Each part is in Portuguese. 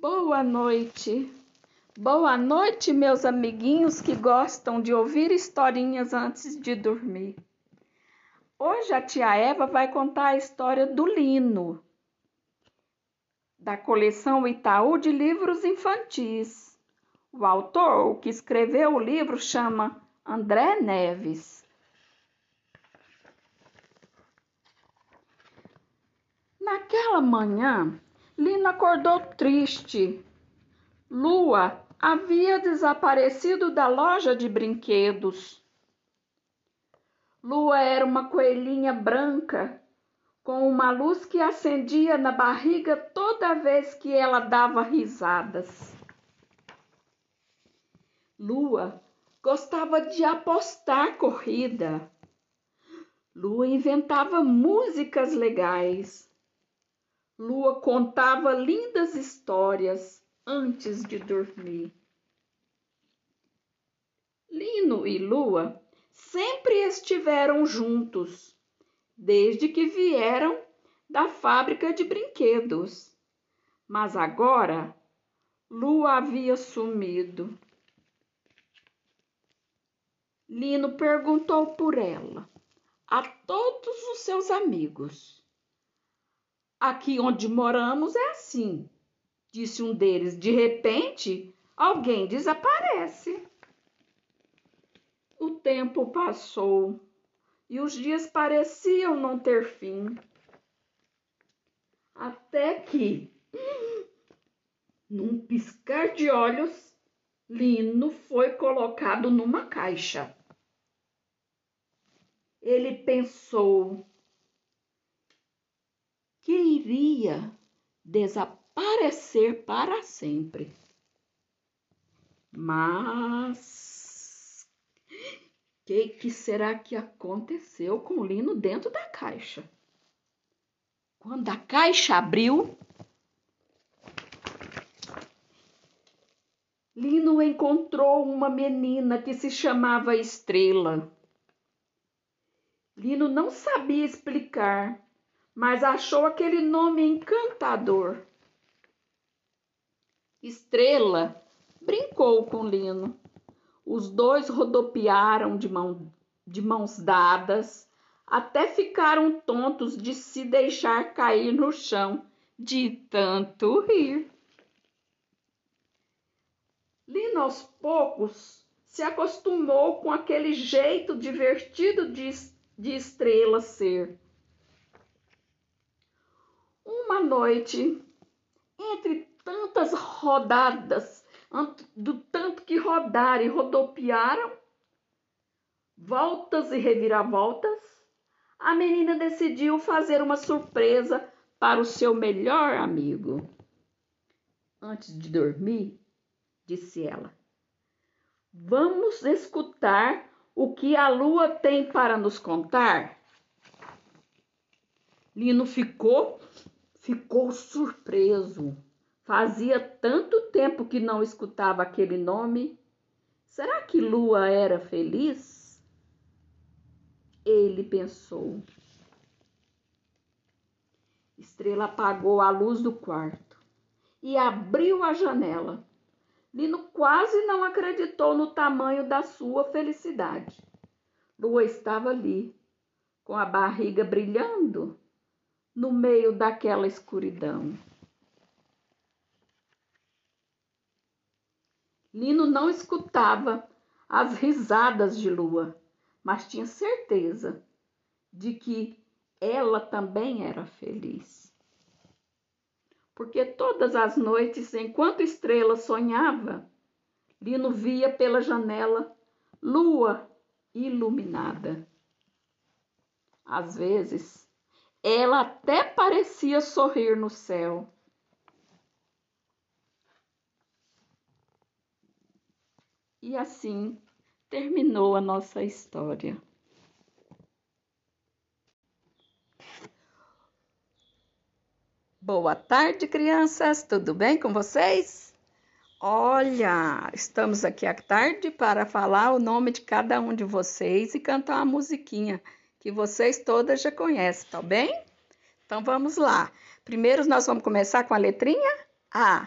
Boa noite. Boa noite, meus amiguinhos que gostam de ouvir historinhas antes de dormir. Hoje a tia Eva vai contar a história do Lino, da coleção Itaú de livros infantis. O autor, que escreveu o livro, chama André Neves. Naquela manhã, Lina acordou triste. Lua havia desaparecido da loja de brinquedos. Lua era uma coelhinha branca com uma luz que acendia na barriga toda vez que ela dava risadas. Lua gostava de apostar corrida. Lua inventava músicas legais. Lua contava lindas histórias antes de dormir. Lino e Lua sempre estiveram juntos, desde que vieram da fábrica de brinquedos. Mas agora Lua havia sumido. Lino perguntou por ela a todos os seus amigos. Aqui onde moramos é assim, disse um deles. De repente, alguém desaparece. O tempo passou e os dias pareciam não ter fim. Até que, num piscar de olhos, Lino foi colocado numa caixa. Ele pensou iria desaparecer para sempre. Mas o que, que será que aconteceu com o Lino dentro da caixa? Quando a caixa abriu, Lino encontrou uma menina que se chamava Estrela. Lino não sabia explicar mas achou aquele nome encantador. Estrela brincou com Lino. Os dois rodopiaram de, mão, de mãos dadas, até ficaram tontos de se deixar cair no chão de tanto rir. Lino, aos poucos, se acostumou com aquele jeito divertido de, de estrela ser uma noite, entre tantas rodadas, do tanto que rodaram e rodopiaram, voltas e reviravoltas, a menina decidiu fazer uma surpresa para o seu melhor amigo. Antes de dormir, disse ela, vamos escutar o que a lua tem para nos contar. Lino ficou ficou surpreso. Fazia tanto tempo que não escutava aquele nome. Será que Lua era feliz? Ele pensou. Estrela apagou a luz do quarto e abriu a janela. Lino quase não acreditou no tamanho da sua felicidade. Lua estava ali, com a barriga brilhando no meio daquela escuridão. Lino não escutava as risadas de Lua, mas tinha certeza de que ela também era feliz. Porque todas as noites, enquanto Estrela sonhava, Lino via pela janela lua iluminada. Às vezes, ela até parecia sorrir no céu. E assim terminou a nossa história. Boa tarde, crianças. Tudo bem com vocês? Olha, estamos aqui à tarde para falar o nome de cada um de vocês e cantar uma musiquinha que vocês todas já conhecem, tá bem? Então vamos lá. Primeiro nós vamos começar com a letrinha A.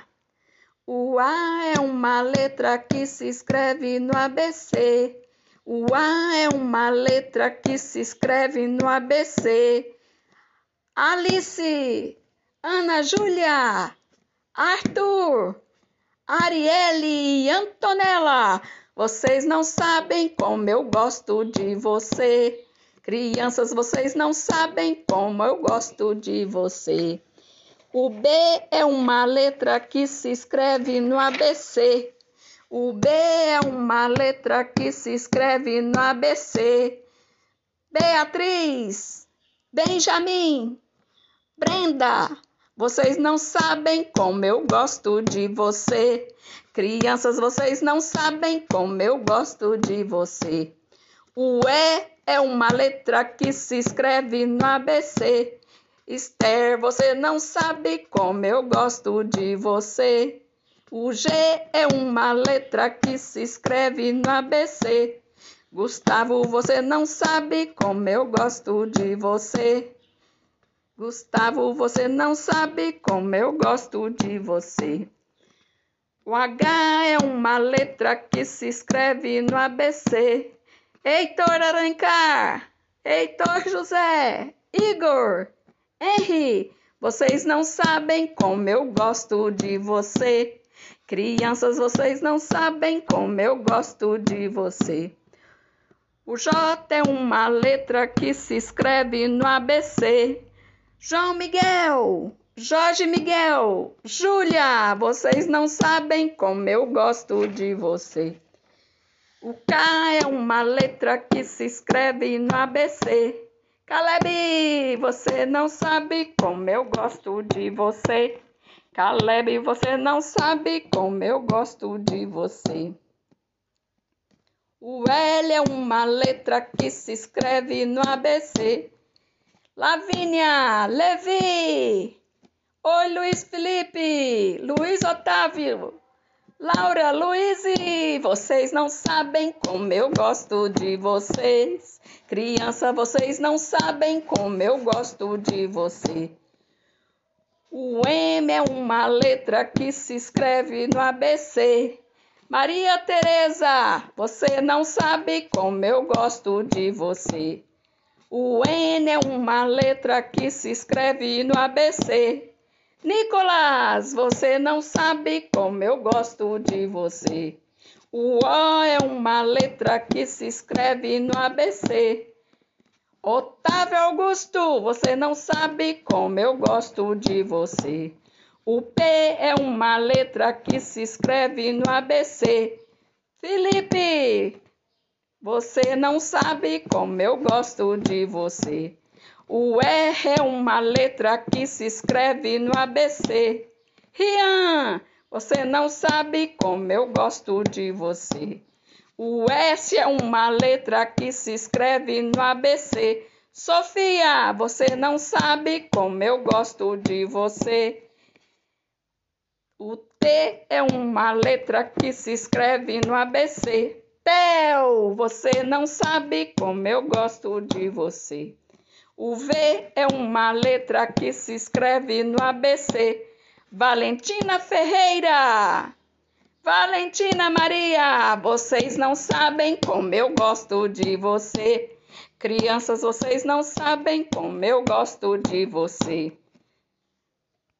O A é uma letra que se escreve no ABC. O A é uma letra que se escreve no ABC. Alice, Ana Júlia, Arthur, Arielle e Antonella, vocês não sabem como eu gosto de você. Crianças, vocês não sabem como eu gosto de você. O B é uma letra que se escreve no ABC. O B é uma letra que se escreve no ABC. Beatriz, Benjamin, Brenda, vocês não sabem como eu gosto de você. Crianças, vocês não sabem como eu gosto de você. O E é uma letra que se escreve no ABC. Esther, você não sabe como eu gosto de você. O G é uma letra que se escreve no ABC. Gustavo, você não sabe como eu gosto de você. Gustavo, você não sabe como eu gosto de você. O H é uma letra que se escreve no ABC. Heitor Arancar, Heitor José, Igor, Henry, vocês não sabem como eu gosto de você. Crianças, vocês não sabem como eu gosto de você. O J é uma letra que se escreve no ABC. João Miguel, Jorge Miguel, Júlia, vocês não sabem como eu gosto de você. O K é uma letra que se escreve no ABC. Caleb, você não sabe como eu gosto de você. Caleb, você não sabe como eu gosto de você. O L é uma letra que se escreve no ABC. Lavínia, Levi. Oi, Luiz Felipe, Luiz Otávio, Laura, Luiz, vocês não sabem como eu gosto de vocês. Criança, vocês não sabem como eu gosto de você. O M é uma letra que se escreve no ABC. Maria Teresa, você não sabe como eu gosto de você. O N é uma letra que se escreve no ABC. Nicolas, você não sabe como eu gosto de você. O O é uma letra que se escreve no ABC. Otávio Augusto, você não sabe como eu gosto de você. O P é uma letra que se escreve no ABC. Felipe, você não sabe como eu gosto de você. O R é uma letra que se escreve no ABC. Rian, você não sabe como eu gosto de você. O S é uma letra que se escreve no ABC. Sofia, você não sabe como eu gosto de você. O T é uma letra que se escreve no ABC. Theo, você não sabe como eu gosto de você. O V é uma letra que se escreve no ABC. Valentina Ferreira. Valentina Maria, vocês não sabem como eu gosto de você. Crianças, vocês não sabem como eu gosto de você.